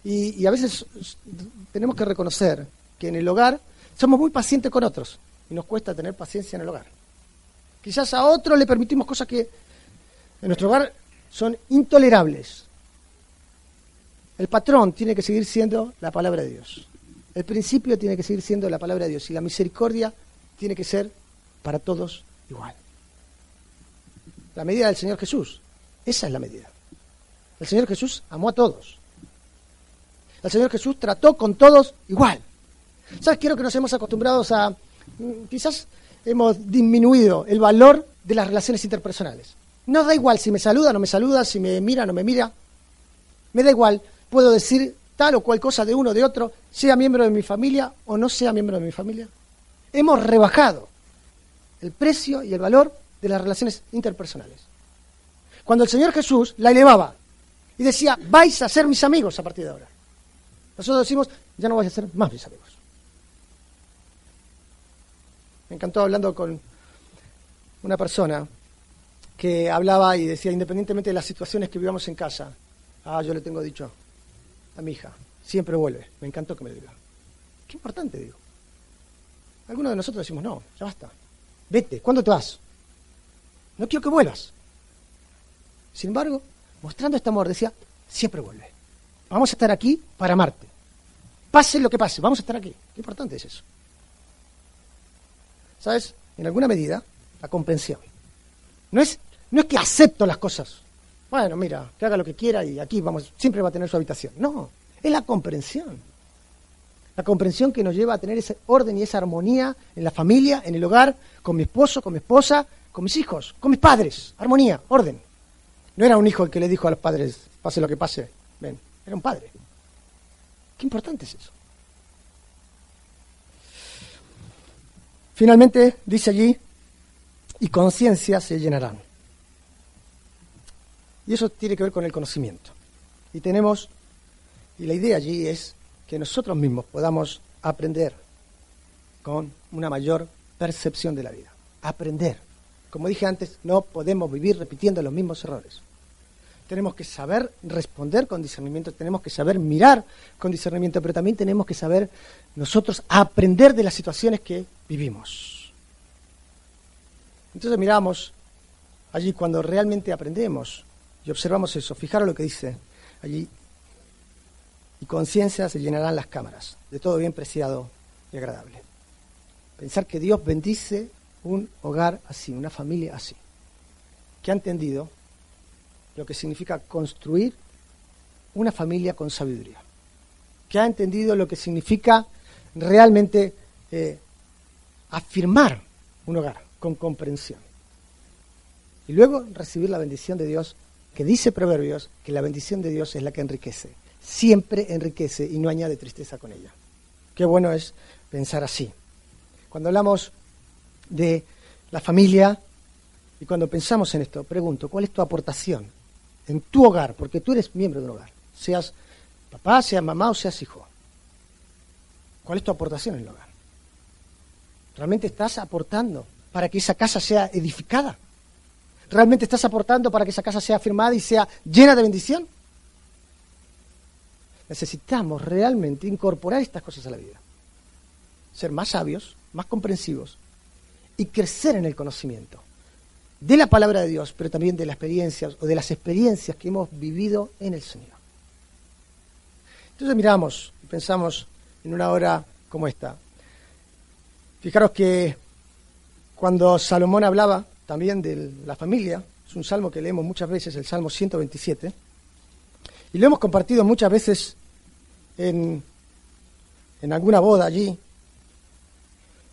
Y, a veces tenemos que reconocer que en el hogar somos muy pacientes con otros y nos cuesta tener paciencia en el hogar. Quizás a otros le permitimos cosas que en nuestro hogar son intolerables. El patrón tiene que seguir siendo la palabra de Dios. El principio tiene que seguir siendo la palabra de Dios. Y la misericordia tiene que ser para todos igual. La medida del Señor Jesús. Esa es la medida. El Señor Jesús amó a todos. El Señor Jesús trató con todos igual. ¿Sabes? Quiero que nos hemos acostumbrados a, mm, quizás hemos disminuido el valor de las relaciones interpersonales. No da igual si me saluda o no me saluda, si me mira o no me mira. Me da igual, puedo decir tal o cual cosa de uno o de otro, sea miembro de mi familia o no sea miembro de mi familia. Hemos rebajado el precio y el valor de las relaciones interpersonales. Cuando el Señor Jesús la elevaba y decía, vais a ser mis amigos a partir de ahora. Nosotros decimos, ya no vais a ser más mis amigos. Me encantó hablando con una persona que hablaba y decía, independientemente de las situaciones que vivamos en casa, ah, yo le tengo dicho a mi hija, siempre vuelve. Me encantó que me lo diga. Qué importante, digo. Algunos de nosotros decimos, no, ya basta. Vete, ¿cuándo te vas? No quiero que vuelvas. Sin embargo, mostrando este amor, decía, siempre vuelve. Vamos a estar aquí para amarte. Pase lo que pase, vamos a estar aquí. Qué importante es eso. ¿Sabes? En alguna medida, la comprensión. No es, no es que acepto las cosas. Bueno, mira, que haga lo que quiera y aquí vamos, siempre va a tener su habitación. No, es la comprensión. La comprensión que nos lleva a tener ese orden y esa armonía en la familia, en el hogar, con mi esposo, con mi esposa, con mis hijos, con mis padres. Armonía, orden. No era un hijo el que le dijo a los padres, pase lo que pase, ven, era un padre. Qué importante es eso. Finalmente, dice allí, y conciencia se llenarán. Y eso tiene que ver con el conocimiento. Y tenemos, y la idea allí es que nosotros mismos podamos aprender con una mayor percepción de la vida. Aprender como dije antes, no podemos vivir repitiendo los mismos errores. Tenemos que saber responder con discernimiento, tenemos que saber mirar con discernimiento, pero también tenemos que saber nosotros aprender de las situaciones que vivimos. Entonces miramos allí cuando realmente aprendemos y observamos eso. Fijaros lo que dice allí, y conciencia se llenarán las cámaras de todo bien preciado y agradable. Pensar que Dios bendice un hogar así, una familia así, que ha entendido lo que significa construir una familia con sabiduría, que ha entendido lo que significa realmente eh, afirmar un hogar con comprensión. Y luego recibir la bendición de Dios, que dice Proverbios que la bendición de Dios es la que enriquece, siempre enriquece y no añade tristeza con ella. Qué bueno es pensar así. Cuando hablamos de la familia y cuando pensamos en esto, pregunto, ¿cuál es tu aportación en tu hogar? Porque tú eres miembro de un hogar, seas papá, seas mamá o seas hijo. ¿Cuál es tu aportación en el hogar? ¿Realmente estás aportando para que esa casa sea edificada? ¿Realmente estás aportando para que esa casa sea firmada y sea llena de bendición? Necesitamos realmente incorporar estas cosas a la vida. Ser más sabios, más comprensivos y crecer en el conocimiento de la palabra de Dios, pero también de las experiencias o de las experiencias que hemos vivido en el Señor. Entonces miramos y pensamos en una hora como esta. Fijaros que cuando Salomón hablaba también de la familia, es un salmo que leemos muchas veces, el Salmo 127, y lo hemos compartido muchas veces en, en alguna boda allí.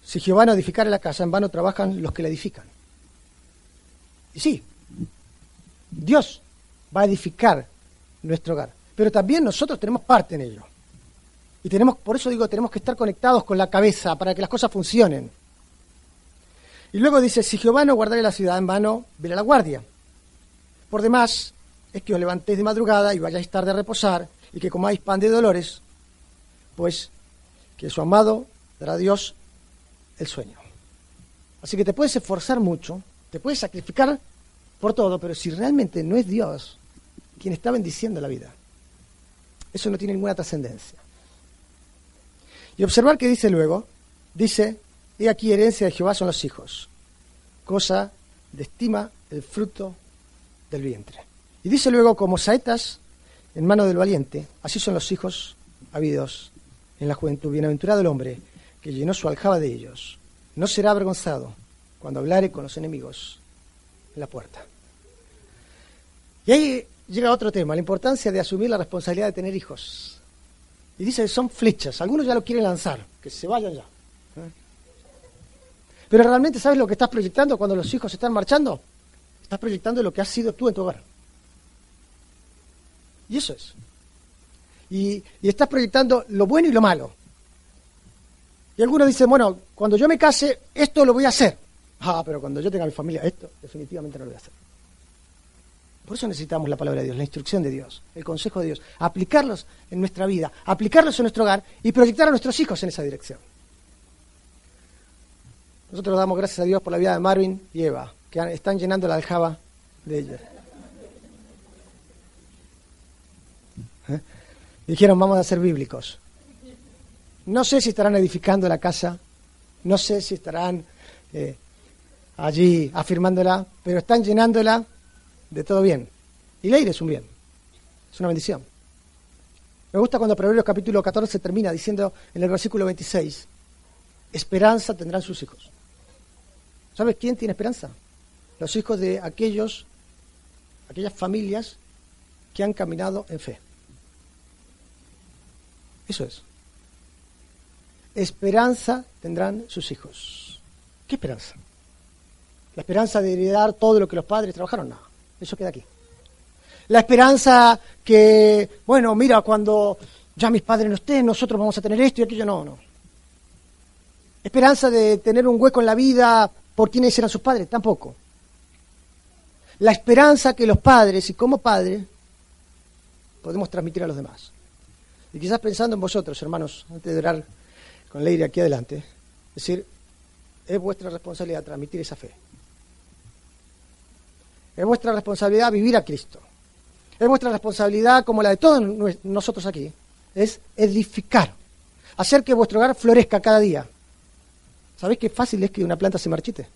Si Jehová no edificara la casa, en vano trabajan los que la edifican. Y sí, Dios va a edificar nuestro hogar, pero también nosotros tenemos parte en ello. Y tenemos, por eso digo, tenemos que estar conectados con la cabeza para que las cosas funcionen. Y luego dice, si Jehová no guardare la ciudad en vano, verá la guardia. Por demás, es que os levantéis de madrugada y vayáis tarde a reposar, y que comáis pan de dolores, pues que su amado dará Dios el sueño. Así que te puedes esforzar mucho, te puedes sacrificar por todo, pero si realmente no es Dios quien está bendiciendo la vida, eso no tiene ninguna trascendencia. Y observar que dice luego, dice, he aquí herencia de Jehová son los hijos, cosa de estima el fruto del vientre. Y dice luego, como saetas en mano del valiente, así son los hijos habidos en la juventud. Bienaventurado el hombre que llenó su aljaba de ellos. No será avergonzado cuando hablare con los enemigos en la puerta. Y ahí llega otro tema, la importancia de asumir la responsabilidad de tener hijos. Y dice que son flechas, algunos ya lo quieren lanzar, que se vayan ya. ¿eh? Pero realmente, ¿sabes lo que estás proyectando cuando los hijos están marchando? Estás proyectando lo que has sido tú en tu hogar. Y eso es. Y, estás proyectando lo bueno y lo malo. Y algunos dicen, bueno, cuando yo me case, esto lo voy a hacer. Ah, pero cuando yo tenga mi familia, esto definitivamente no lo voy a hacer. Por eso necesitamos la palabra de Dios, la instrucción de Dios, el consejo de Dios, aplicarlos en nuestra vida, aplicarlos en nuestro hogar y proyectar a nuestros hijos en esa dirección. Nosotros damos gracias a Dios por la vida de Marvin y Eva, que están llenando la aljaba de ellos. ¿Eh? Dijeron, vamos a ser bíblicos. No sé si estarán edificando la casa, no sé si estarán eh, allí afirmándola, pero están llenándola de todo bien. Y leer es un bien, es una bendición. Me gusta cuando Proverbios capítulo 14 termina diciendo en el versículo 26, esperanza tendrán sus hijos. ¿Sabes quién tiene esperanza? Los hijos de aquellos, aquellas familias que han caminado en fe. Eso es. Esperanza tendrán sus hijos. ¿Qué esperanza? La esperanza de heredar todo lo que los padres trabajaron, no. Eso queda aquí. La esperanza que, bueno, mira, cuando ya mis padres no estén, nosotros vamos a tener esto y aquello, no, no. Esperanza de tener un hueco en la vida por quienes eran sus padres, tampoco. La esperanza que los padres y como padres podemos transmitir a los demás. Y quizás pensando en vosotros, hermanos, antes de orar con Leire aquí adelante, es decir, es vuestra responsabilidad transmitir esa fe. Es vuestra responsabilidad vivir a Cristo. Es vuestra responsabilidad, como la de todos nosotros aquí, es edificar. Hacer que vuestro hogar florezca cada día. ¿Sabéis qué fácil es que una planta se marchite?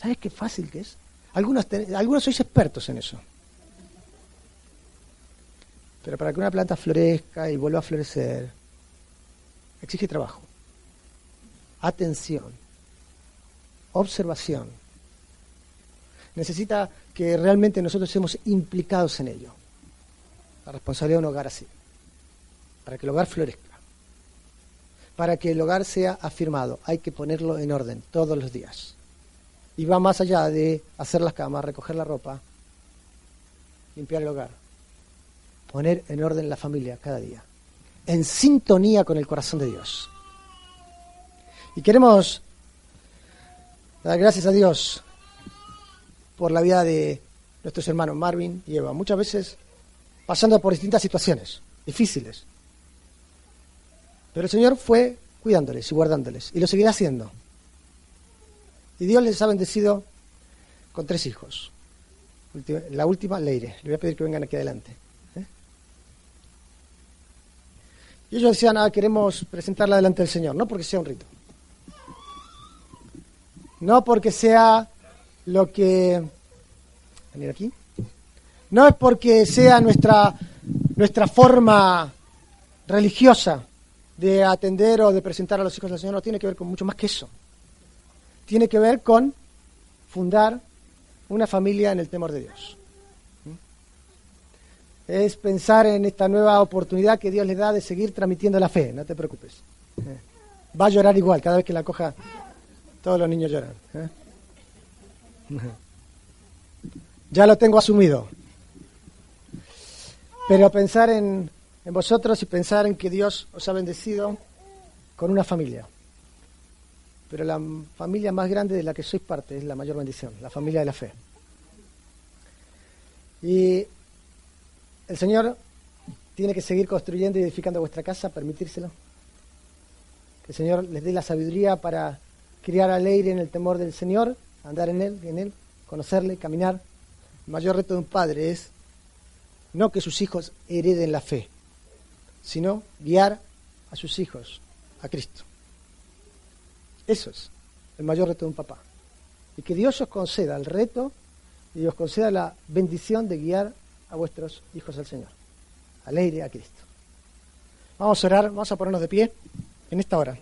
¿Sabéis qué fácil que es? Algunos, algunos sois expertos en eso. Pero para que una planta florezca y vuelva a florecer, exige trabajo, atención, observación. Necesita que realmente nosotros estemos implicados en ello. La responsabilidad de un hogar así, para que el hogar florezca. Para que el hogar sea afirmado, hay que ponerlo en orden todos los días. Y va más allá de hacer las camas, recoger la ropa, limpiar el hogar. Poner en orden la familia cada día, en sintonía con el corazón de Dios. Y queremos dar gracias a Dios por la vida de nuestros hermanos Marvin y Eva, muchas veces pasando por distintas situaciones difíciles. Pero el Señor fue cuidándoles y guardándoles, y lo seguirá haciendo. Y Dios les ha bendecido con tres hijos. La última, Leire. Le voy a pedir que vengan aquí adelante. ¿eh? Y ellos decían, ah, queremos presentarla delante del Señor, no porque sea un rito. No porque sea lo que... Venir aquí. No es porque sea nuestra, nuestra forma religiosa de atender o de presentar a los hijos del Señor, no tiene que ver con mucho más que eso. Tiene que ver con fundar una familia en el temor de Dios. Es pensar en esta nueva oportunidad que Dios le da de seguir transmitiendo la fe, no te preocupes. Va a llorar igual, cada vez que la coja, todos los niños lloran. ¿eh? Ya lo tengo asumido. Pero pensar en, en vosotros y pensar en que Dios os ha bendecido con una familia. Pero la familia más grande de la que sois parte es la mayor bendición, la familia de la fe. Y el Señor tiene que seguir construyendo y edificando vuestra casa, permitírselo. Que el Señor les dé la sabiduría para criar alegre en el temor del Señor, andar en Él, en Él, conocerle, caminar. El mayor reto de un padre es no que sus hijos hereden la fe, sino guiar a sus hijos a Cristo. Eso es el mayor reto de un papá. Y que Dios os conceda el reto y os conceda la bendición de guiar a vuestros hijos al Señor. Alegre a Cristo. Vamos a orar, vamos a ponernos de pie en esta hora.